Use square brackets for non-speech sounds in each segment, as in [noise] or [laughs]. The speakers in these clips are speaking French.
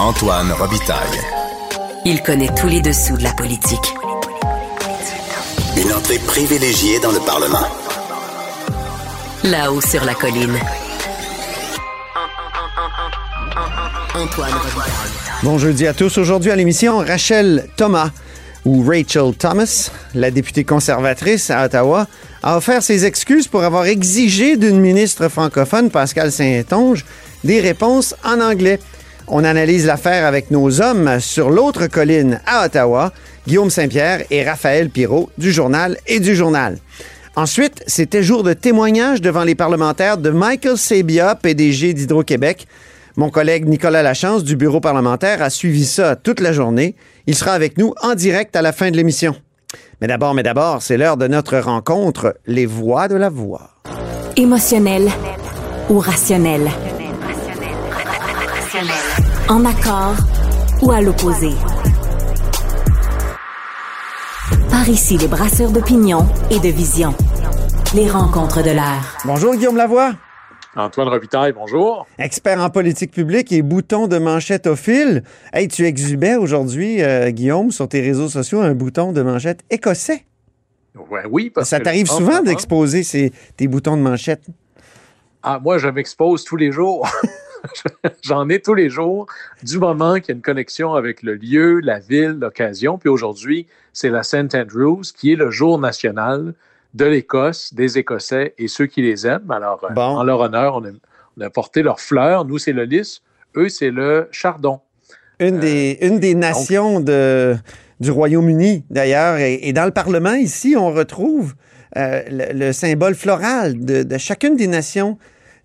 Antoine Robitaille. Il connaît tous les dessous de la politique. Une entrée privilégiée dans le Parlement. Là-haut sur la colline. Antoine Robitaille. Bon jeudi à tous. Aujourd'hui à l'émission, Rachel Thomas ou Rachel Thomas, la députée conservatrice à Ottawa, a offert ses excuses pour avoir exigé d'une ministre francophone, Pascal Saint-Onge, des réponses en anglais. On analyse l'affaire avec nos hommes sur l'autre colline à Ottawa, Guillaume Saint-Pierre et Raphaël Pirot du journal et du journal. Ensuite, c'était jour de témoignage devant les parlementaires de Michael Sabia, PDG d'Hydro-Québec. Mon collègue Nicolas Lachance du bureau parlementaire a suivi ça toute la journée. Il sera avec nous en direct à la fin de l'émission. Mais d'abord, mais d'abord, c'est l'heure de notre rencontre, les voix de la voix. Émotionnel ou En accord ou à l'opposé? Par ici, les brasseurs d'opinion et de vision. Les rencontres de l'air. Bonjour Guillaume Lavoie. Antoine Robitaille, bonjour. Expert en politique publique et bouton de manchette au fil. Hey, tu exhibais aujourd'hui, euh, Guillaume, sur tes réseaux sociaux, un bouton de manchette écossais. Ouais, oui, parce Ça que t'arrive souvent en- d'exposer ces- tes boutons de manchette? Ah, moi, je m'expose tous les jours. [laughs] [laughs] J'en ai tous les jours, du moment qu'il y a une connexion avec le lieu, la ville, l'occasion. Puis aujourd'hui, c'est la St. Andrews, qui est le jour national de l'Écosse, des Écossais et ceux qui les aiment. Alors, euh, Bon. en leur honneur, on a, on a porté leurs fleurs. Nous, c'est le lys. Eux, c'est le chardon. Une, des, une des nations de, du Royaume-Uni, d'ailleurs. Et, et dans le Parlement, ici, on retrouve euh, le, le symbole floral de, de chacune des nations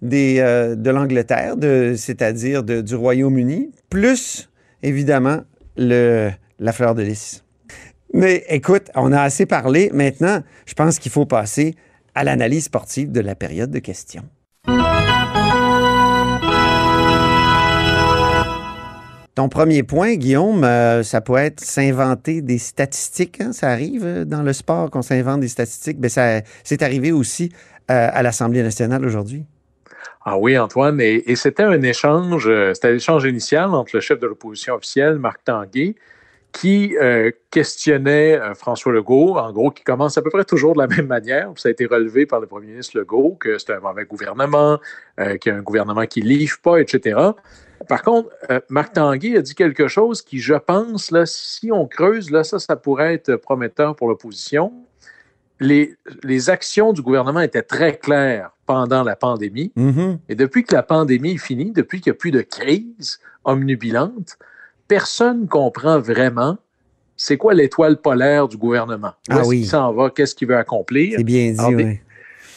euh, de l'Angleterre, c'est-à-dire du Royaume-Uni, plus, évidemment, la fleur de lys. Mais écoute, on a assez parlé. Maintenant, je pense qu'il faut passer à l'analyse sportive de la période de questions. Ton premier point, Guillaume, euh, ça pourrait être s'inventer des statistiques. hein? Ça arrive euh, dans le sport qu'on s'invente des statistiques? Mais ça, c'est arrivé aussi à l'Assemblée nationale aujourd'hui. Ah oui, Antoine, et, c'était un échange, euh, c'était l'échange initial entre le chef de l'opposition officielle, Marc Tanguay, qui euh, questionnait euh, François Legault, en gros, qui commence à peu près toujours de la [laughs] même manière. Ça a été relevé par le premier ministre Legault que c'est un mauvais gouvernement, qu'il y a un gouvernement qui ne livre pas, etc. Par contre, Marc Tanguay a dit quelque chose qui, je pense, là, si on creuse, là, ça, ça pourrait être prometteur pour l'opposition. Les, les actions du gouvernement étaient très claires pendant la pandémie. Mhm. Et depuis que la pandémie est finie, depuis qu'il n'y a plus de crise omnubilante, personne ne comprend vraiment c'est quoi l'étoile polaire du gouvernement. Où Ah oui. qu'il s'en va? Qu'est-ce qu'il veut accomplir? C'est bien dit, oui.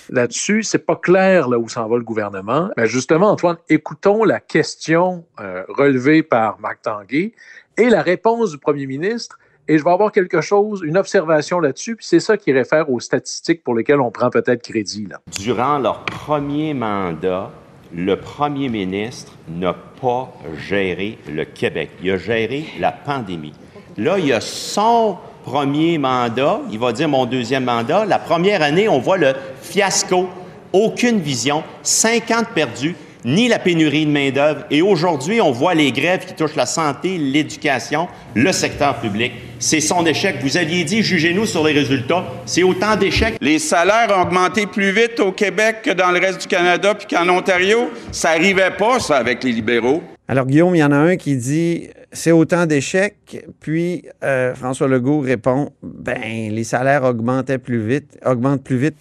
Là-dessus, c'est pas clair là, où s'en va le gouvernement. Mais justement, Antoine, écoutons la question euh, relevée par Marc Tanguay et la réponse du premier ministre. Et je vais avoir quelque chose, une observation là-dessus, puis c'est ça qui réfère aux statistiques pour lesquelles on prend peut-être crédit. Durant leur premier mandat, le premier ministre n'a pas géré le Québec. Il a géré la pandémie. Là, il y a son premier mandat. Il va dire mon deuxième mandat. La première année, on voit le fiasco. Aucune vision. 50 perdus. Ni la pénurie de main-d'œuvre. Et aujourd'hui, on voit les grèves qui touchent la santé, l'éducation, le secteur public. C'est son échec. Vous aviez dit, jugez-nous sur les résultats. C'est autant d'échecs. Les salaires ont augmenté plus vite au Québec que dans le reste du Canada puis qu'en Ontario. Ça arrivait pas, ça, avec les libéraux. Alors, Guillaume, il y en a un qui dit c'est autant d'échecs. Puis euh, François Legault répond ben, les salaires augmentaient plus vite, augmentent plus vite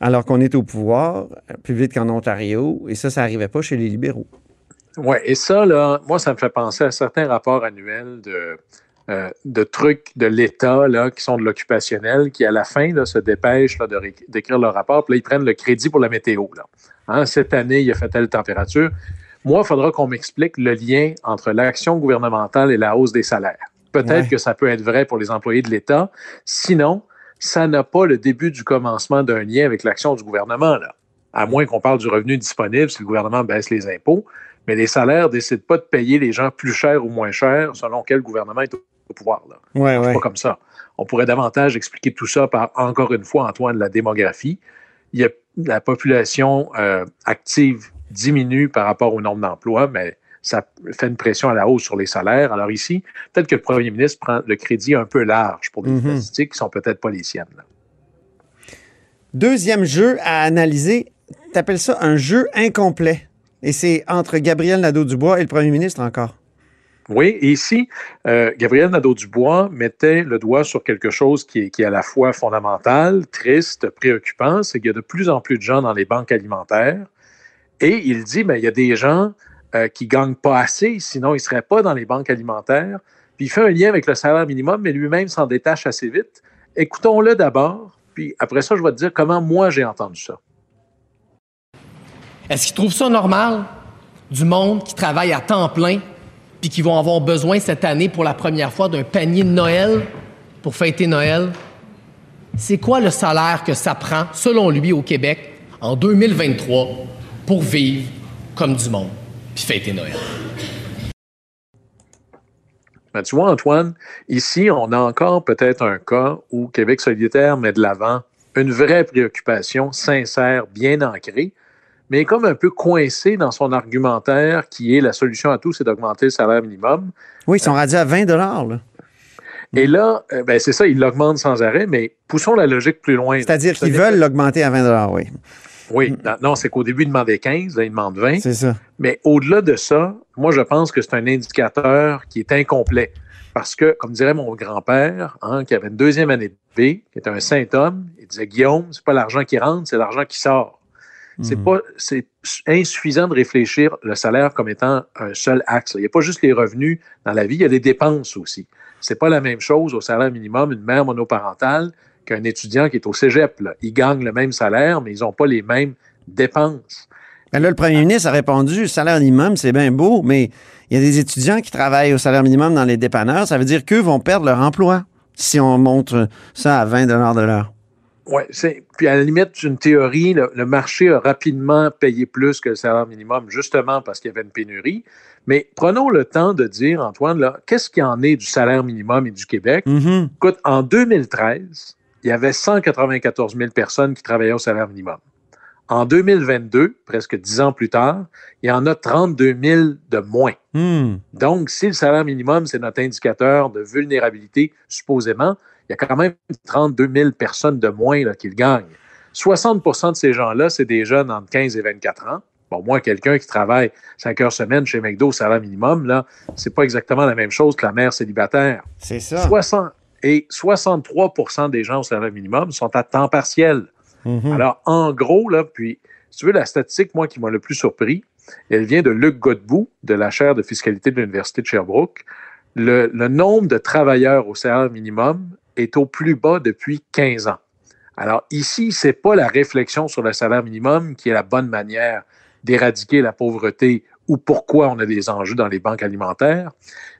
alors qu'on est au pouvoir, plus vite qu'en Ontario. Et ça, ça n'arrivait pas chez les libéraux. Oui, et ça, là, moi, ça me fait penser à certains rapports annuels de, euh, de trucs de l'État là, qui sont de l'occupationnel, qui à la fin là, se dépêchent là, de ré- d'écrire leur rapport, puis là, ils prennent le crédit pour la météo. Là. Hein, cette année, il a fait telle température. Moi, il faudra qu'on m'explique le lien entre l'action gouvernementale et la hausse des salaires. Peut-être Ouais. que ça peut être vrai pour les employés de l'État. Sinon, ça n'a pas le début du commencement d'un lien avec l'action du gouvernement. Là. À moins qu'on parle du revenu disponible si le gouvernement baisse les impôts. Mais les salaires ne décident pas de payer les gens plus cher ou moins cher selon quel gouvernement est au pouvoir. Là. Ouais, C'est ouais. pas comme ça. On pourrait davantage expliquer tout ça par, encore une fois, Antoine, la démographie. Il y a, la population euh, active diminue par rapport au nombre d'emplois, mais ça fait une pression à la hausse sur les salaires. Alors ici, peut-être que le premier ministre prend le crédit un peu large pour des Mhm. statistiques qui sont peut-être pas les siennes. là. Deuxième jeu à analyser, t'appelles ça un jeu incomplet. Et c'est entre Gabriel Nadeau-Dubois et le premier ministre encore. Oui, et ici, euh, Gabriel Nadeau-Dubois mettait le doigt sur quelque chose qui est, qui est à la fois fondamental, triste, préoccupant, c'est qu'il y a de plus en plus de gens dans les banques alimentaires. Et il dit, mais il y a des gens euh, qui gagnent pas assez, sinon ils ne seraient pas dans les banques alimentaires. Puis il fait un lien avec le salaire minimum, mais lui-même s'en détache assez vite. Écoutons-le d'abord, puis après ça, je vais te dire comment moi j'ai entendu ça. Est-ce qu'ils trouvent ça normal? Du monde qui travaille à temps plein puis qui vont avoir besoin cette année pour la première fois d'un panier de Noël pour fêter Noël? C'est quoi le salaire que ça prend, selon lui, au Québec en 2023 pour vivre comme du monde? Puis fêter Noël? Ben, tu vois, Antoine, ici, on a encore peut-être un cas où Québec solidaire met de l'avant une vraie préoccupation sincère, bien ancrée, mais comme un peu coincé dans son argumentaire qui est la solution à tout, c'est d'augmenter le salaire minimum. Oui, ils sont rendus à 20 là. Et là, euh, ben, c'est ça, il l'augmente sans arrêt, mais poussons la logique plus loin. C'est-à-dire qu'ils veulent l'augmenter à 20 oui. Oui, non, non, c'est qu'au début, il demandait 15, là, il demande 20. C'est ça. Mais au-delà de ça, moi, je pense que c'est un indicateur qui est incomplet. Parce que, comme dirait mon grand-père, hein, qui avait une deuxième année de B, qui était un saint homme, il disait Guillaume, c'est pas l'argent qui rentre, c'est l'argent qui sort. C'est Mhm. pas, c'est insuffisant de réfléchir le salaire comme étant un seul axe. Il n'y a pas juste les revenus dans la vie, il y a des dépenses aussi. C'est pas la même chose au salaire minimum, une mère monoparentale qu'un étudiant qui est au cégep. là. Ils gagnent le même salaire, mais ils n'ont pas les mêmes dépenses. Ben là, le premier ministre a répondu, le salaire minimum, c'est bien beau, mais il y a des étudiants qui travaillent au salaire minimum dans les dépanneurs. Ça veut dire qu'eux vont perdre leur emploi si on monte ça à 20 de l'heure. Oui, c'est. Puis à la limite, une théorie, le, le marché a rapidement payé plus que le salaire minimum, justement parce qu'il y avait une pénurie. Mais prenons le temps de dire, Antoine, qu'est-ce qu'il y en est du salaire minimum et du Québec? Mhm. Écoute, en 2013, il y avait 194 000 personnes qui travaillaient au salaire minimum. En 2022, presque dix ans plus tard, il y en a 32 000 de moins. Hmm. Donc, si le salaire minimum, c'est notre indicateur de vulnérabilité, supposément, il y a quand même 32 000 personnes de moins là, qui le gagnent. 60% de ces gens-là, c'est des jeunes entre 15 et 24 ans. Bon, moi, quelqu'un qui travaille 5 heures semaine chez McDo au salaire minimum, là, c'est pas exactement la même chose que la mère célibataire. C'est ça. 60 et 63% des gens au salaire minimum sont à temps partiel. Mhm. Alors, en gros, là, puis, si tu veux, la statistique, moi, qui m'a le plus surpris, elle vient de Luc Godbout, de la chaire de fiscalité de l'Université de Sherbrooke. Le, le nombre de travailleurs au salaire minimum est au plus bas depuis 15 ans. Alors, ici, c'est pas la réflexion sur le salaire minimum qui est la bonne manière d'éradiquer la pauvreté ou pourquoi on a des enjeux dans les banques alimentaires.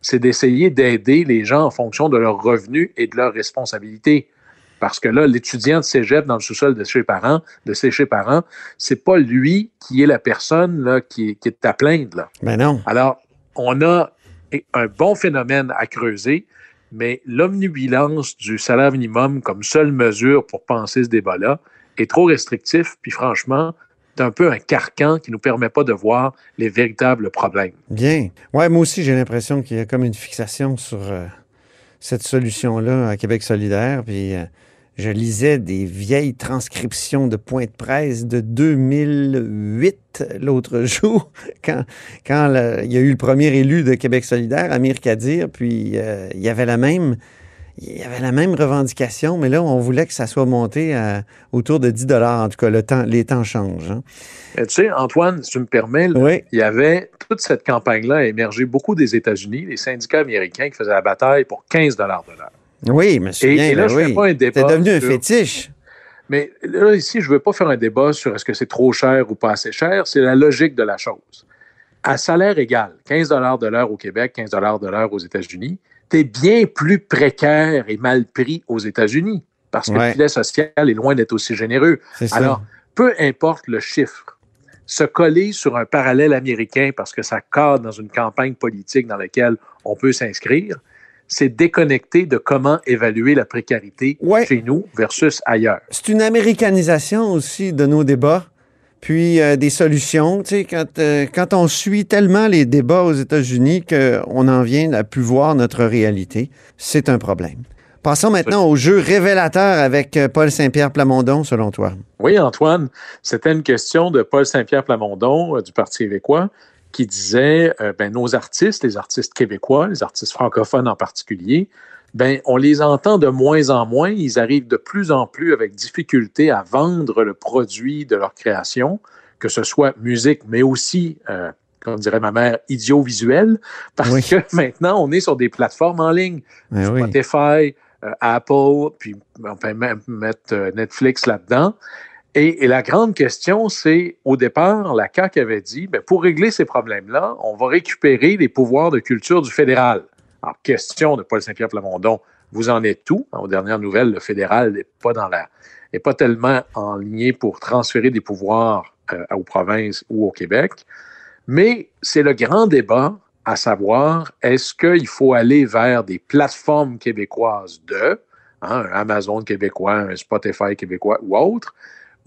C'est d'essayer d'aider les gens en fonction de leurs revenus et de leurs responsabilités. Parce que là, l'étudiant de cégep dans le sous-sol de chez parents, de ses chez parents, c'est pas lui qui est la personne là, qui, est, qui est à plaindre. Là. Ben non. Alors, on a un bon phénomène à creuser, mais l'omnibilance du salaire minimum comme seule mesure pour penser ce débat-là est trop restrictif, puis franchement, c'est un peu un carcan qui ne nous permet pas de voir les véritables problèmes. Bien. Moi aussi, j'ai l'impression qu'il y a comme une fixation sur euh, cette solution-là à Québec solidaire. Puis euh, je lisais des vieilles transcriptions de points de presse de 2008 l'autre [laughs] jour, quand, il y a eu le premier élu de Québec solidaire, Amir Kadir, puis euh, il y avait la même. Il y avait la même revendication, mais là, on voulait que ça soit monté à autour de 10 En tout cas, le temps, les temps changent. hein. Mais tu sais, Antoine, si tu me permets, là, Oui. il y avait toute cette campagne-là a émergé beaucoup des États-Unis, les syndicats américains qui faisaient la bataille pour 15 de l'heure. Oui, monsieur. Et- et là, je fais pas un débat C'est devenu un fétiche. Mais là, ici, je ne veux pas faire un débat sur est-ce que c'est trop cher ou pas assez cher. C'est la logique de la chose. À salaire égal, 15 de l'heure au Québec, 15 de l'heure aux États-Unis, es bien plus précaire et mal pris aux États-Unis parce que Ouais. le filet social est loin d'être aussi généreux. Alors, peu importe le chiffre, se coller sur un parallèle américain parce que ça cadre dans une campagne politique dans laquelle on peut s'inscrire, c'est déconnecter de comment évaluer la précarité Ouais. chez nous versus ailleurs. C'est une américanisation aussi de nos débats puis euh, des solutions. Tu sais, quand, euh, quand on suit tellement les débats aux États-Unis qu'on en vient à plus voir notre réalité, c'est un problème. Passons maintenant au jeu révélateur avec euh, Paul Saint-Pierre Plamondon, selon toi. Oui, Antoine, c'était une question de Paul Saint-Pierre Plamondon du Parti québécois qui disait ben, nos artistes, les artistes québécois, les artistes francophones en particulier, ben, on les entend de moins en moins. Ils arrivent de plus en plus avec difficulté à vendre le produit de leur création, que ce soit musique, mais aussi, euh, comme dirait ma mère, idiovisuel, parce que [laughs] maintenant, on est sur des plateformes en ligne. Ben Spotify, euh, Apple, puis on peut même mettre euh, Netflix là-dedans. Et, la grande question, c'est, au départ, la CAQ avait dit, ben, pour régler ces problèmes-là, on va récupérer les pouvoirs de culture du fédéral. Alors, question de Paul Saint-Pierre Plamondon, vous en êtes tout. Aux dernières nouvelles, le fédéral n'est pas dans la, n'est pas tellement en ligne pour transférer des pouvoirs euh, aux provinces ou au Québec. Mais c'est le grand débat à savoir, est-ce qu'il faut aller vers des plateformes québécoises de, hein, un Amazon québécois, un Spotify québécois ou autre,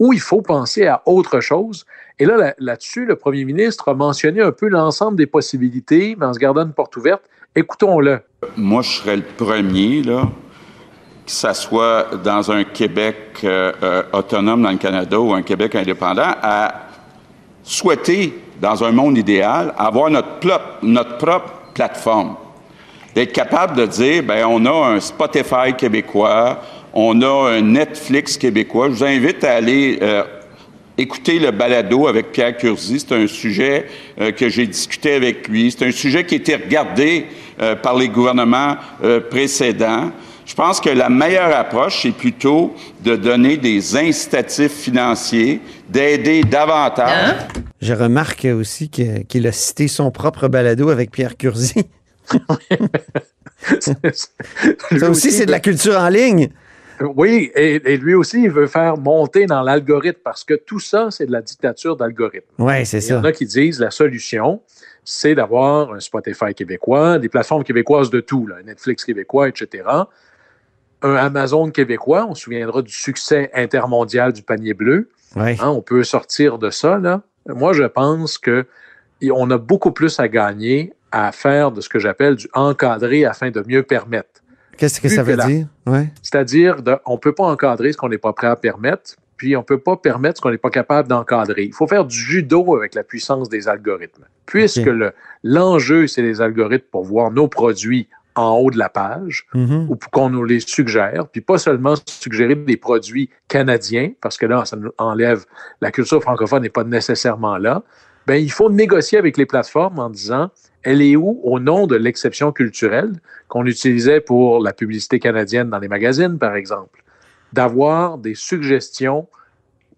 ou il faut penser à autre chose? Et là, là-dessus, le premier ministre a mentionné un peu l'ensemble des possibilités, mais en se gardant une porte ouverte. Écoutons-le. Moi, je serais le premier, là, que ça soit dans un Québec euh, euh, autonome dans le Canada ou un Québec indépendant, à souhaiter, dans un monde idéal, avoir notre, propre plateforme. D'être capable de dire, ben on a un Spotify québécois, on a un Netflix québécois. Je vous invite à aller euh, écouter le balado avec Pierre Curzi. C'est un sujet que j'ai discuté avec lui. C'est un sujet qui a été regardé euh, par les gouvernements euh, précédents. Je pense que la meilleure approche, c'est plutôt de donner des incitatifs financiers, d'aider davantage. Hein? Je remarque aussi qu'il a cité son propre balado avec Pierre Curzi. [laughs] Ça aussi, c'est de la culture en ligne. Oui, et, et, lui aussi, il veut faire monter dans l'algorithme parce que tout ça, c'est de la dictature d'algorithme. Oui, c'est ça. Il y en a qui disent la solution, c'est d'avoir un Spotify québécois, des plateformes québécoises de tout, là, Netflix québécois, etc. Un Amazon québécois, on se souviendra du succès intermondial du panier bleu. Hein, on peut sortir de ça. Là. Moi, je pense qu'on a beaucoup plus à gagner à faire de ce que j'appelle du encadré afin de mieux permettre. Qu'est-ce que ça veut dire? C'est-à-dire, on ne peut pas encadrer ce qu'on n'est pas prêt à permettre, puis on ne peut pas permettre ce qu'on n'est pas capable d'encadrer. Il faut faire du judo avec la puissance des algorithmes. Puisque l'enjeu, c'est les algorithmes pour voir nos produits en haut de la page mm-hmm. ou pour qu'on nous les suggère, puis pas seulement suggérer des produits canadiens, parce que là, ça nous enlève, la culture francophone n'est pas nécessairement là, ben, il faut négocier avec les plateformes en disant, elle est où au nom de l'exception culturelle qu'on utilisait pour la publicité canadienne dans les magazines, par exemple, d'avoir des suggestions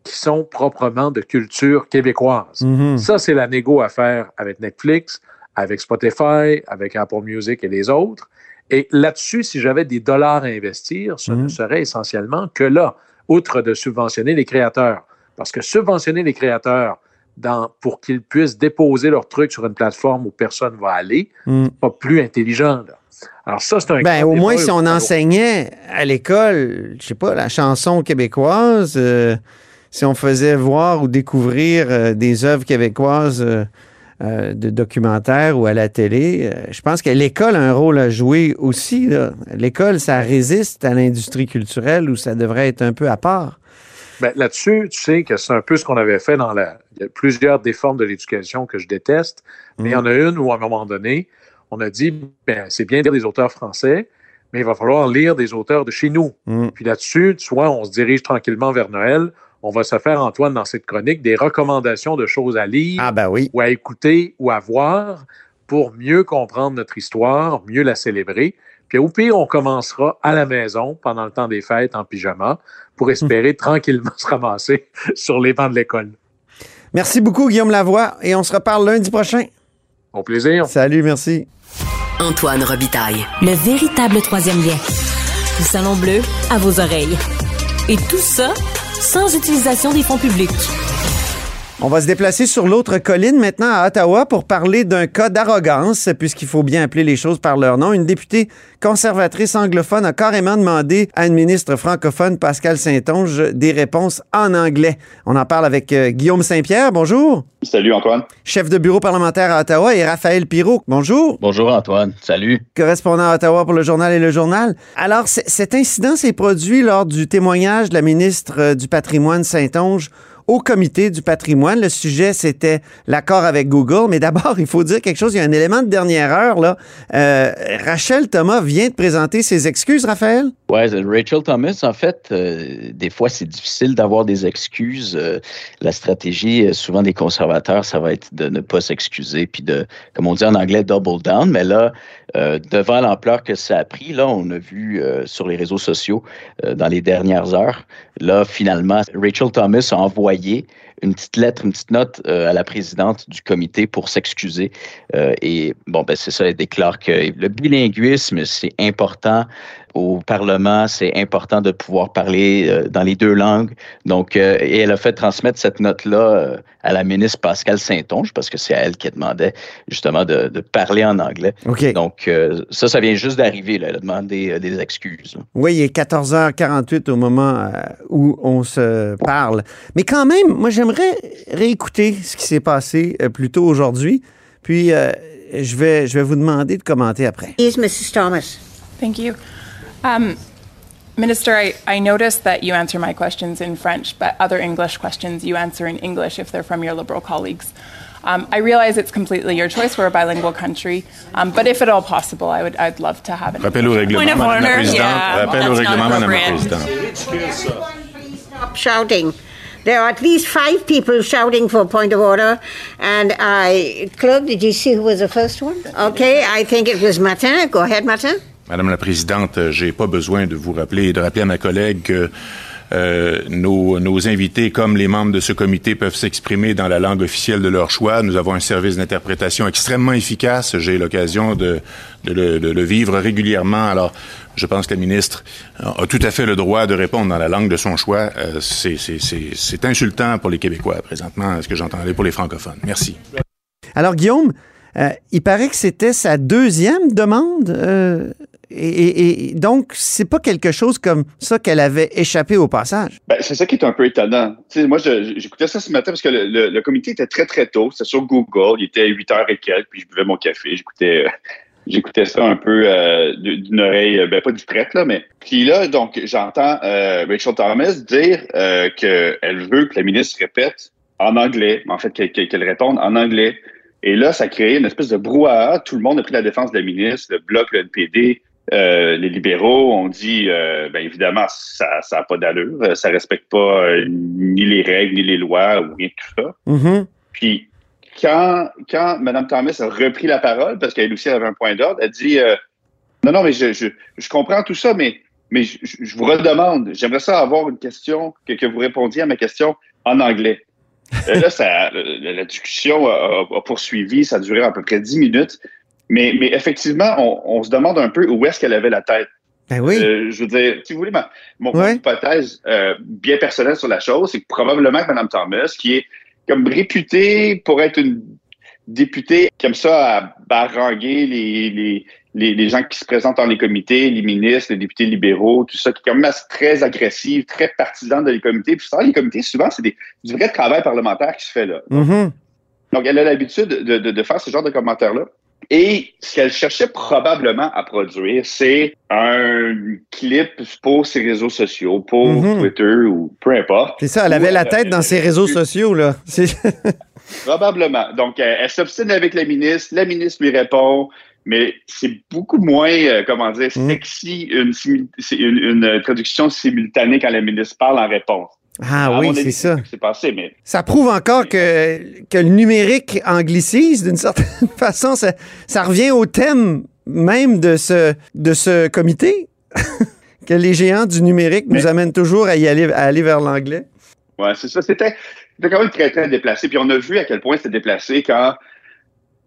qui sont proprement de culture québécoise. Mhm. Ça, c'est la négo à faire avec Netflix, avec Spotify, avec Apple Music et les autres. Et là-dessus, si j'avais des dollars à investir, ce ne mhm. serait essentiellement que là, outre de subventionner les créateurs. Parce que subventionner les créateurs dans, pour qu'ils puissent déposer leurs trucs sur une plateforme où personne ne va aller, mhm. pas plus intelligent. Alors ça, c'est un... Ben, au moins, si on enseignait à l'école, je sais pas, la chanson québécoise... Euh, si on faisait voir ou découvrir euh, des œuvres québécoises euh, de documentaires ou à la télé, je pense que l'école a un rôle à jouer aussi. L'école, ça résiste à l'industrie culturelle où ça devrait être un peu à part. Ben, là-dessus, tu sais que c'est un peu ce qu'on avait fait dans la. Il y a plusieurs des formes de l'éducation que je déteste, mais il y en a une où, à un moment donné, on a dit ben, c'est bien de lire des auteurs français, mais il va falloir lire des auteurs de chez nous. Mm. Puis là-dessus, tu vois, on se dirige tranquillement vers Noël on va se faire, Antoine, dans cette chronique, des recommandations de choses à lire ah ben oui. ou à écouter ou à voir pour mieux comprendre notre histoire, mieux la célébrer. Puis au pire, on commencera à la maison pendant le temps des fêtes en pyjama pour espérer [laughs] tranquillement se ramasser sur les bancs de l'école. Merci beaucoup, Guillaume Lavoie, et on se reparle lundi prochain. Au plaisir. Salut, merci. Antoine Robitaille. Le véritable troisième lien. Du Salon Bleu à vos oreilles. Et tout ça sans utilisation des fonds publics. On va se déplacer sur l'autre colline maintenant à Ottawa pour parler d'un cas d'arrogance, puisqu'il faut bien appeler les choses par leur nom. Une députée conservatrice anglophone a carrément demandé à une ministre francophone, Pascal Saint-Onge, des réponses en anglais. On en parle avec euh, Guillaume Saint-Pierre. Bonjour. Salut Antoine. Chef de bureau parlementaire à Ottawa et Raphaël Pirot. Bonjour. Bonjour Antoine. Salut. Correspondant à Ottawa pour le journal et le journal. Alors, cet incident s'est produit lors du témoignage de la ministre euh, du patrimoine Saint-Onge au comité du patrimoine. Le sujet, c'était l'accord avec Google. Mais d'abord, [laughs] il faut dire quelque chose. Il y a un élément de dernière heure. Là. Euh, Rachel Thomas vient de présenter ses excuses, Raphaël? Oui, Rachel Thomas, en fait, euh, des fois, c'est difficile d'avoir des excuses. Euh, la stratégie, souvent des conservateurs, ça va être de ne pas s'excuser, puis de, comme on dit en anglais, double down. Mais là, devant l'ampleur que ça a pris, là, on a vu sur les réseaux sociaux dans les dernières heures, là, finalement, Rachel Thomas a envoyé noyé une petite lettre, une petite note euh, à la présidente du comité pour s'excuser. Euh, et bon, ben c'est ça, elle déclare que le bilinguisme, c'est important au Parlement, c'est important de pouvoir parler euh, dans les deux langues. Donc, euh, et elle a fait transmettre cette note-là euh, à la ministre Pascal Saint-Onge, parce que c'est à elle qui demandait justement de, parler en anglais. Donc, ça, ça vient juste d'arriver. Elle a demandé des excuses. Oui, il est 14h48 au moment où on se parle. Mais quand même, moi, j'aimerais réécouter ce qui s'est passé plus tôt aujourd'hui. Puis, je, vais, je vais vous demander de commenter après. Is Mrs. Thomas. Thank you. Um, Minister, I, I noticed that you answer my questions in French, but other English questions you answer in English if they're from your Liberal colleagues. Um, I realize it's completely your choice. We're a bilingual country, um, but if at all possible, I would I'd love to have it. Rappel au règlement, Madame la Présidente. Yeah, Rappel au règlement, Madame la Présidente. Stop shouting. There are at least five people shouting for point of order. And I, clerk, did you see who was the first one? Okay, I think it was Martin. Go ahead, Martin. Madame la Présidente, j'ai pas besoin de vous rappeler et de rappeler à ma collègue que euh, nos, nos, invités, comme les membres de ce comité, peuvent s'exprimer dans la langue officielle de leur choix. Nous avons un service d'interprétation extrêmement efficace. J'ai l'occasion de, de, le, de, le, vivre régulièrement. Alors, je pense que la ministre a tout à fait le droit de répondre dans la langue de son choix. Euh, C'est insultant pour les Québécois présentement, ce que j'entendais pour les francophones. Merci. Alors, Guillaume, euh, il paraît que c'était sa deuxième demande. Euh, et, donc, c'est pas quelque chose comme ça qu'elle avait échappé au passage. Ben, c'est ça qui est un peu étonnant. moi, j'écoutais ça ce matin parce que le, comité était très, très tôt. C'était sur Google. Il était 8 heures et quelques, puis je buvais mon café. J'écoutais. [laughs] J'écoutais ça un peu d'une oreille, ben pas du prêtre, là, mais. Puis là, donc, j'entends Rachel Thomas dire qu'elle veut que la ministre répète en anglais, en fait, qu'elle réponde en anglais. Et là, ça a créé une espèce de brouhaha. Tout le monde a pris la défense de la ministre, le bloc, le NPD, euh, les libéraux ont dit, euh, ben évidemment, ça n'a pas d'allure, ça respecte pas euh, ni les règles, ni les lois, ou rien de tout ça. Mm-hmm. Puis quand, quand Mme Thomas a repris la parole, parce qu'elle aussi avait un point d'ordre, elle dit, non, non, mais je, je, comprends tout ça, mais, mais je, vous redemande, j'aimerais ça avoir une question, que, que vous répondiez à ma question en anglais. là, ça, la, discussion a, poursuivi, ça a duré à peu près dix minutes. Mais, mais effectivement, on, se demande un peu où est-ce qu'elle avait la tête. Ben oui. Euh, je veux dire, si vous voulez, ma, mon hypothèse euh, bien personnelle sur la chose, c'est que probablement que Mme Thomas, qui est comme réputée pour être une députée comme ça à baranguer les, les, les, les, gens qui se présentent dans les comités, les ministres, les députés libéraux, tout ça, qui est quand même très agressive, très partisan de les comités. Puis ça, les comités, souvent, c'est du vrai travail parlementaire qui se fait là. Mm-hmm. Donc, elle a l'habitude de, de, de, faire ce genre de commentaires-là. Et ce qu'elle cherchait probablement à produire, c'est un clip pour ses réseaux sociaux, pour mm-hmm. Twitter ou peu importe. C'est ça, elle avait la tête dans ses réseaux sociaux, là. [laughs] probablement. Donc, elle s'obstine avec la ministre, la ministre lui répond, mais c'est beaucoup moins, euh, comment dire, mm. sexy, une, une, traduction simultanée quand la ministre parle en réponse. Ah oui, c'est ça. Passé, mais... Ça prouve encore que, que le numérique anglicise d'une certaine [laughs] façon. Ça, ça, revient au thème même de ce, de ce comité, [laughs] que les géants du numérique nous amènent toujours à y aller, à aller vers l'anglais. Oui, c'est ça. C'était quand même très, très déplacé. Puis on a vu à quel point c'était déplacé quand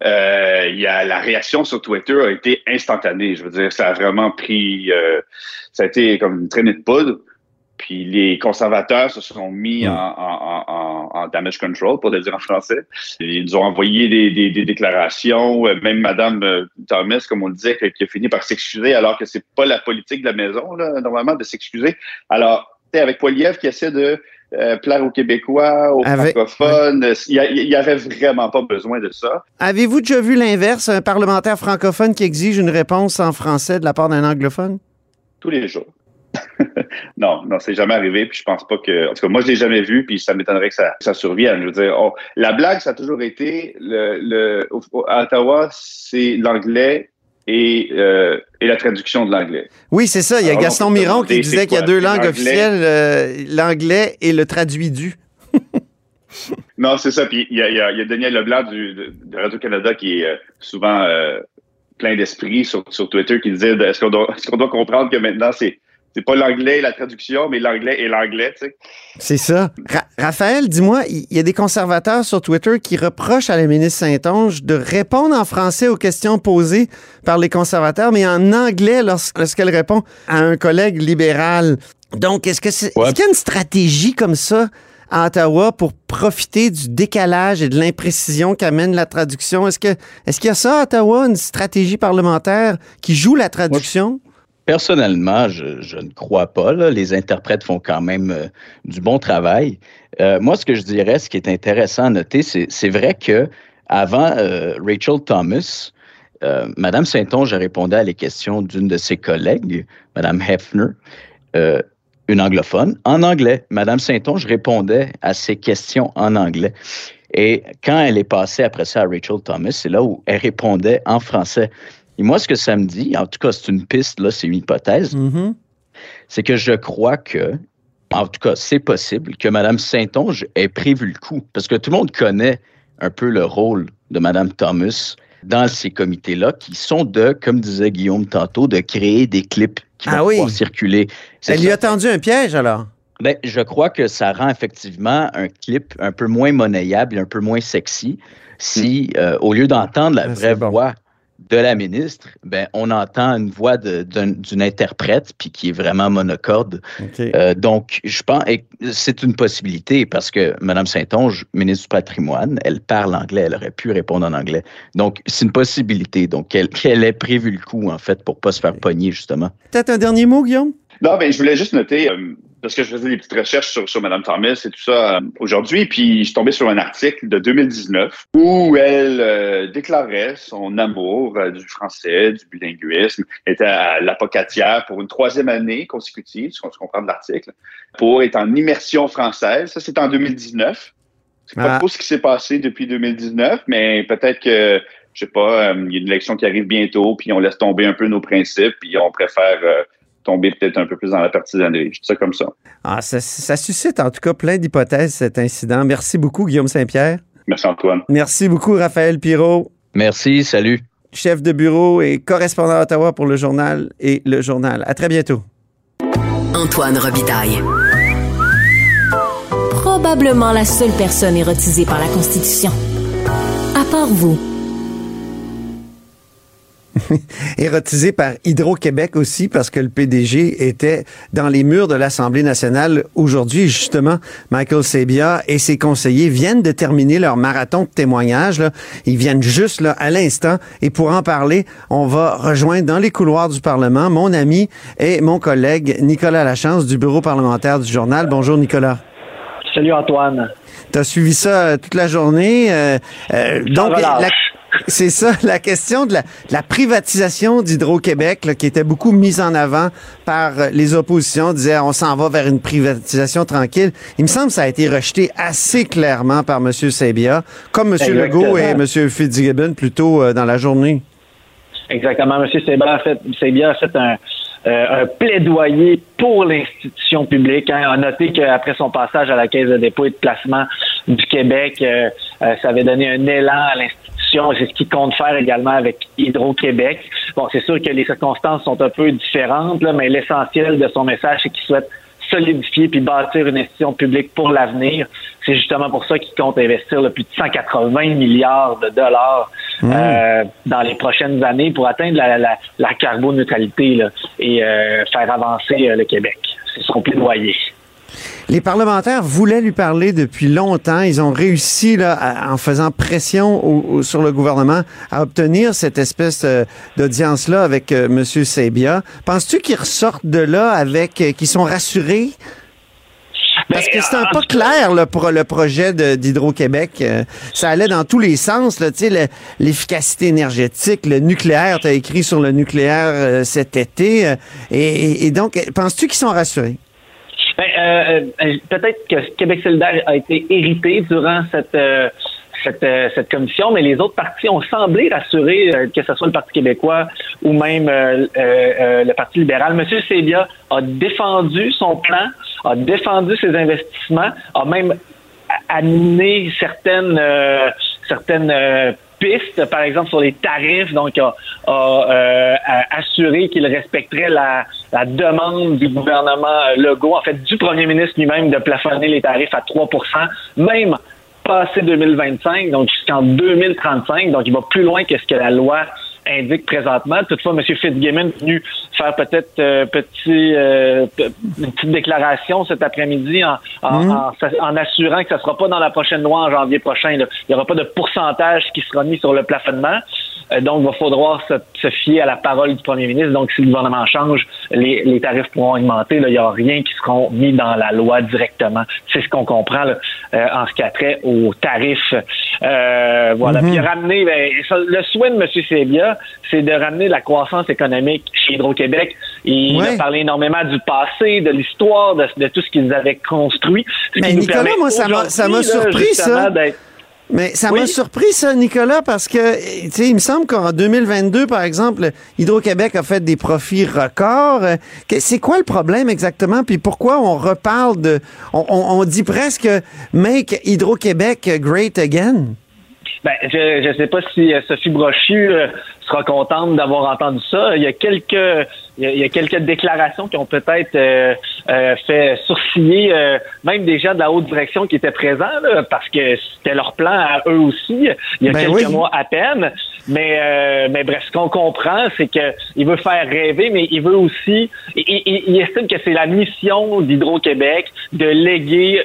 euh, y a, la réaction sur Twitter a été instantanée. Je veux dire, ça a vraiment pris, euh, ça a été comme une traînée de poudre. Puis les conservateurs se sont mis en, en, en, en, damage control, pour le dire en français. Ils nous ont envoyé des, des, des déclarations, euh, même Madame euh, Thomas, comme on le disait, qui a fini par s'excuser, alors que c'est pas la politique de la maison, là, normalement, de s'excuser. Alors, avec Poiliev qui essaie de euh, plaire aux Québécois, aux francophones. Il n'y avait vraiment pas besoin de ça. Avez-vous déjà vu l'inverse, un parlementaire francophone qui exige une réponse en français de la part d'un anglophone? Tous les jours. [laughs] non, non, c'est jamais arrivé, puis je pense pas que. En tout cas, moi, je l'ai jamais vu, puis ça m'étonnerait que ça, ça survienne. Je veux dire, la blague, ça a toujours été le, le à Ottawa, c'est l'anglais et, euh, et, la traduction de l'anglais. Oui, c'est ça. Il y a Gaston Miron qui disait qu'il y a deux langues officielles, euh, l'anglais et le traduit du. [laughs] non, c'est ça. Puis il y a, y a, Daniel Leblanc du, de, Radio-Canada qui est euh, souvent plein d'esprit sur, sur Twitter qui disait est-ce qu'on doit, est doit comprendre que maintenant c'est c'est pas l'anglais et la traduction, mais l'anglais et l'anglais, tu sais. C'est ça. Raphaël, dis-moi, il y, a des conservateurs sur Twitter qui reprochent à la ministre Saint-Onge de répondre en français aux questions posées par les conservateurs, mais en anglais lorsqu'elle répond à un collègue libéral. Donc, est-ce que c'est, est-ce qu'il y a une stratégie comme ça à Ottawa pour profiter du décalage et de l'imprécision qu'amène la traduction? Est-ce que, est-ce qu'il y a ça à Ottawa, une stratégie parlementaire qui joue la traduction? Personnellement, je, ne crois pas. Les interprètes font quand même euh, du bon travail. Euh, moi, ce que je dirais, ce qui est intéressant à noter, c'est vrai que avant euh, Rachel Thomas, Madame Saint-Onge répondait à les questions d'une de ses collègues, Madame Hefner, une anglophone, en anglais. Madame Saint-Onge répondait à ces questions en anglais. Et quand elle est passée après ça à Rachel Thomas, c'est là où elle répondait en français. Et moi, ce que ça me dit, en tout cas, c'est une piste, là, c'est une hypothèse, mm-hmm. c'est que je crois que, en tout cas, c'est possible que Mme Saint-Onge ait prévu le coup. Parce que tout le monde connaît un peu le rôle de Mme Thomas dans ces comités-là, qui sont de, comme disait Guillaume tantôt, de créer des clips qui ah vont pouvoir circuler. Elle lui a tendu un piège, alors? Ben, je crois que ça rend effectivement un clip un peu moins monnayable, un peu moins sexy, si, euh, au lieu d'entendre la vraie voix de la ministre, ben, on entend une voix d'une interprète, puis qui est vraiment monocorde. Euh, donc, je pense que c'est une possibilité parce que Mme Saint-Onge, ministre du patrimoine, elle parle anglais, elle aurait pu répondre en anglais. Donc, c'est une possibilité. Donc, qu'elle ait prévu le coup, en fait, pour ne pas se faire pogner, justement. Peut-être un dernier mot, Guillaume? Non, mais je voulais juste noter, euh, parce que je faisais des petites recherches sur, sur Mme Thomas et tout ça euh, aujourd'hui, puis je suis tombé sur un article de 2019 où elle euh, déclarait son amour euh, du français, du bilinguisme, était à l'apocatière pour une troisième année consécutive, ce qu'on se comprend de l'article, pour être en immersion française. Ça, c'est en 2019. C'est pas ah. trop ce qui s'est passé depuis 2019, mais peut-être que je sais pas, il y a une élection qui arrive bientôt, puis on laisse tomber un peu nos principes, puis on préfère tomber peut-être un peu plus dans la partisanerie. Je dis ça comme ça. Ah, ça. Ça suscite en tout cas plein d'hypothèses, cet incident. Merci beaucoup, Guillaume Saint-Pierre. Merci, Antoine. Merci beaucoup, Raphaël Pirot. Merci, salut. Chef de bureau et correspondant à Ottawa pour le journal et le journal. À très bientôt. Antoine Robitaille. Probablement la seule personne érotisée par la Constitution. À part vous. [laughs] érotisé par Hydro-Québec aussi, parce que le PDG était dans les murs de l'Assemblée nationale aujourd'hui. Justement, Michael Sebia et ses conseillers viennent de terminer leur marathon de témoignages. Là. Ils viennent juste là à l'instant. Et pour en parler, on va rejoindre dans les couloirs du Parlement mon ami et mon collègue Nicolas Lachance du bureau parlementaire du journal. Bonjour Nicolas. Salut Antoine. Tu as suivi ça euh, toute la journée. Euh, euh, donc, la, c'est ça, la question de la, privatisation d'Hydro-Québec, qui était beaucoup mise en avant par les oppositions, disait on s'en va vers une privatisation tranquille. Il me semble que ça a été rejeté assez clairement par M. Sebia, comme M. Legault et M. Fitzgibbon plus tôt euh, dans la journée. Exactement. M. Sebia a fait, a fait euh, un, plaidoyer pour l'institution publique. Hein. On a noté qu'après son passage à la Caisse de dépôt et de placement du Québec, euh, ça avait donné un élan à l'institution c'est ce qu'il compte faire également avec Hydro-Québec. Bon, c'est sûr que les circonstances sont un peu différentes, là, mais l'essentiel de son message, c'est qu'il souhaite solidifier puis bâtir une institution publique pour l'avenir. C'est justement pour ça qu'il compte investir le plus de 180 milliards de dollars mmh. euh, dans les prochaines années pour atteindre la, la, la carboneutralité et euh, faire avancer euh, le Québec. son plaidoyer. Les parlementaires voulaient lui parler depuis longtemps. Ils ont réussi, là, en faisant pression sur le gouvernement, à obtenir cette espèce euh, d'audience-là avec euh, M. Sebia. Penses-tu qu'ils ressortent de là avec, euh, qu'ils sont rassurés? Parce que c'était pas clair là, pour le projet d'Hydro-Québec. ça allait dans tous les sens. L'efficacité énergétique, le nucléaire, tu as écrit sur le nucléaire cet été. et donc, penses-tu qu'ils sont rassurés? Ben, euh, euh, peut-être que Québec solidaire a été hérité durant cette euh, cette, cette, commission, mais les autres partis ont semblé rassurés, que ce soit le Parti québécois ou même le Parti libéral. Monsieur Sébia a défendu son plan, a défendu ses investissements, a même amené certaines certaines piste, par exemple sur les tarifs, donc a, euh, assuré qu'il respecterait la, demande du gouvernement Legault, en fait du premier ministre lui-même de plafonner les tarifs à 3% même passé 2025, donc jusqu'en 2035, donc il va plus loin que ce que la loi indique présentement. Toutefois, M. Fitzgibbon est venu faire peut-être euh, petit, euh, une petite déclaration cet après-midi en, en, mmh. assurant que ça ne sera pas dans la prochaine loi en janvier prochain. Il n'y aura pas de pourcentage qui sera mis sur le plafonnement. Euh, donc, il va falloir se, fier à la parole du premier ministre. Donc, si le gouvernement change, les, tarifs pourront augmenter. il n'y aura rien qui sera mis dans la loi directement. C'est ce qu'on comprend en ce qui a trait aux tarifs. voilà. Mmh. Puis ramener, ben, le souhait de M. Sébia, c'est de ramener la croissance économique chez Hydro-Québec. Il a parlé énormément du passé, de l'histoire, de, tout ce qu'ils avaient construit. Mais Nicolas, moi, ça m'a surpris, ça. Mais ça m'a surpris, ça, Nicolas, parce que, tu sais, il me semble qu'en 2022, par exemple, Hydro-Québec a fait des profits records. C'est quoi le problème exactement? Puis pourquoi on reparle de... On, dit presque « Make Hydro-Québec great again ». Ben, je ne sais pas si euh, Sophie Brochu euh, sera contente d'avoir entendu ça. Il y a quelques il y, a, quelques déclarations qui ont peut-être euh, euh, fait sourciller euh, même des gens de la haute direction qui étaient présents parce que c'était leur plan à eux aussi il y a ben quelques mois à peine. Mais mais bref, ce qu'on comprend, c'est que il veut faire rêver, mais il veut aussi il, il, estime que c'est la mission d'Hydro-Québec de léguer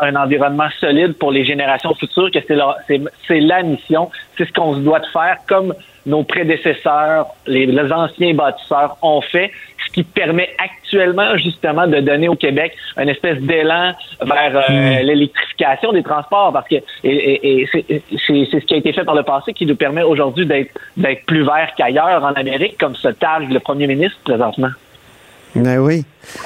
un environnement solide pour les générations futures, que c'est c'est la mission, c'est ce qu'on se doit de faire comme nos prédécesseurs, les, anciens bâtisseurs ont fait, ce qui permet actuellement justement de donner au Québec une espèce d'élan vers euh, hmm. l'électrification des transports, parce que et, c'est ce qui a été fait par le passé qui nous permet aujourd'hui d'être d'être plus vert qu'ailleurs en Amérique, comme se targue le premier ministre présentement. Ben oui.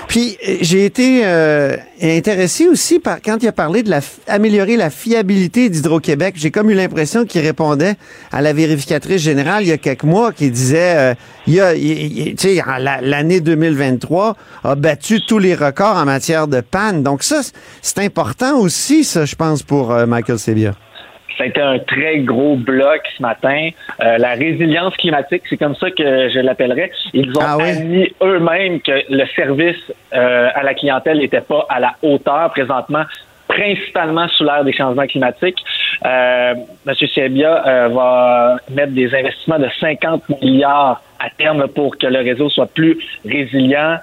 Puis euh, j'ai été euh, intéressé aussi par quand il a parlé de la améliorer la fiabilité d'Hydro-Québec. J'ai comme eu l'impression qu'il répondait à la vérificatrice générale il y a quelques mois qui disait euh, il y a tu sais l'année 2023 a battu tous les records en matière de panne. Donc ça c'est important aussi ça je pense pour Michael Sebia. Ça a été un très gros bloc ce matin. Euh, la résilience climatique, c'est comme ça que je l'appellerais. Ils ont ah admis eux-mêmes que le service euh, à la clientèle n'était pas à la hauteur présentement principalement sous l'ère des changements climatiques. Euh, M. Sebia euh, va mettre des investissements de 50 milliards à terme pour que le réseau soit plus résilient.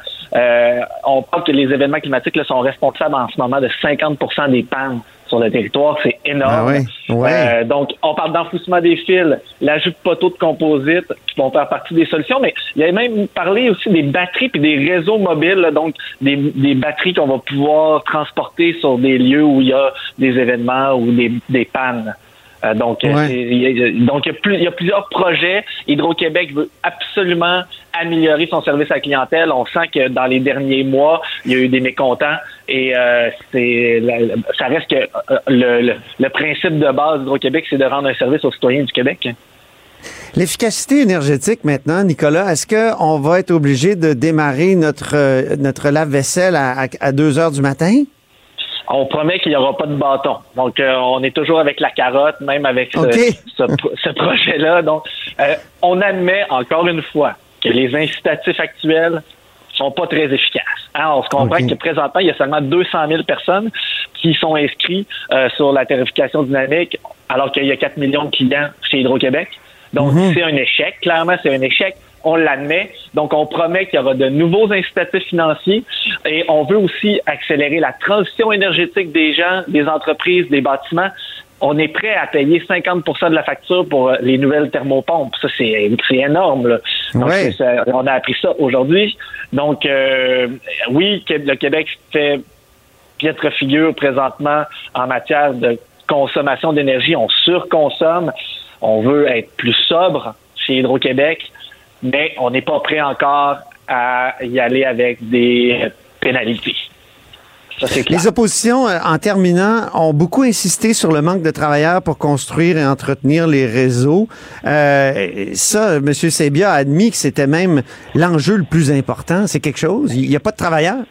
on parle que les événements climatiques là, sont responsables en ce moment de 50 des pannes sur le territoire, c'est énorme. Ah euh, donc, on parle d'enfouissement des fils, l'ajout de poteaux de composite qui vont faire partie des solutions, mais il y a même parlé aussi des batteries puis des réseaux mobiles, donc des, batteries qu'on va pouvoir transporter sur des lieux où il y a des événements ou des, des pannes. Euh, donc, donc il y, a plusieurs projets. Hydro-Québec veut absolument améliorer son service à la clientèle. On sent que dans les derniers mois, il y a eu des mécontents et euh, c'est ça reste que euh, le, le, principe de base d'Hydro-Québec, c'est de rendre un service aux citoyens du Québec. L'efficacité énergétique maintenant, Nicolas, est-ce qu'on va être obligé de démarrer notre, notre lave-vaisselle à, à 2 heures du matin? On promet qu'il n'y aura pas de bâton. Donc, euh, on est toujours avec la carotte, même avec ce, projet-là. Donc, euh, on admet encore une fois que les incitatifs actuels sont pas très efficaces. Hein, on se comprend que présentement, il y a seulement 200 000 personnes qui sont inscrites euh, sur la tarification dynamique, alors qu'il y a 4 millions de clients chez Hydro-Québec. Donc, mhm. c'est un échec. Clairement, c'est un échec. On l'admet. Donc, on promet qu'il y aura de nouveaux incitatifs financiers et on veut aussi accélérer la transition énergétique des gens, des entreprises, des bâtiments. On est prêt à payer 50% de la facture pour euh, les nouvelles thermopompes. Ça, c'est énorme. Là. Donc, on a appris ça aujourd'hui. Donc, euh, oui, le Québec fait piètre figure présentement en matière de consommation d'énergie. On surconsomme. On veut être plus sobre chez Hydro-Québec mais on n'est pas prêt encore à y aller avec des pénalités. Les oppositions, euh, en terminant, ont beaucoup insisté sur le manque de travailleurs pour construire et entretenir les réseaux. Euh, ça, M. Sebia a admis que c'était même l'enjeu le plus important. C'est quelque chose? Il n'y a pas de travailleurs?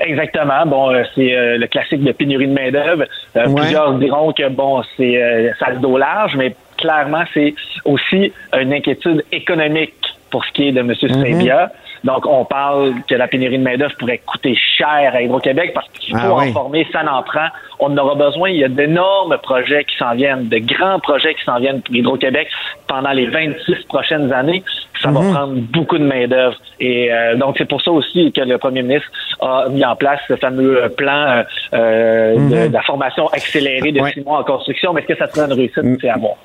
Exactement. Bon, euh, c'est le classique de pénurie de main-d'œuvre. Plusieurs diront que bon, c'est ça le dos large, mais clairement, c'est aussi une inquiétude économique pour ce qui est de M. Mm Donc, on parle que la pénurie de main-d'œuvre pourrait coûter cher à Hydro-Québec parce qu'il faut ah en former, ça n'en prend. On en aura besoin. Il y a d'énormes projets qui s'en viennent, de grands projets qui s'en viennent pour Hydro-Québec pendant les 26 prochaines années. Ça va mhm. prendre beaucoup de main-d'œuvre. Et euh, donc, c'est pour ça aussi que le premier ministre a mis en place ce fameux plan euh, de, mhm. la formation accélérée de six mois en construction. Mais est-ce que ça sera une réussite? Mm. C'est à voir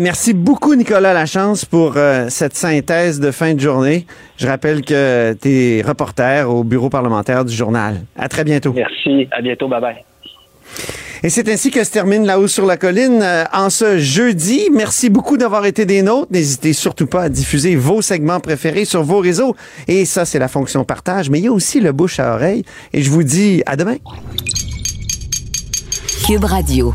merci beaucoup, Nicolas Lachance, pour euh, cette synthèse de fin de journée. Je rappelle que tu es reporter au bureau parlementaire du journal. À très bientôt. Merci. À bientôt. Bye-bye. Et c'est ainsi que se termine La Haut sur la Colline euh, en ce jeudi. Merci beaucoup d'avoir été des nôtres. N'hésitez surtout pas à diffuser vos segments préférés sur vos réseaux. Et ça, c'est la fonction partage. Mais il y a aussi le bouche à oreille. Et je vous dis à demain. Cube Radio.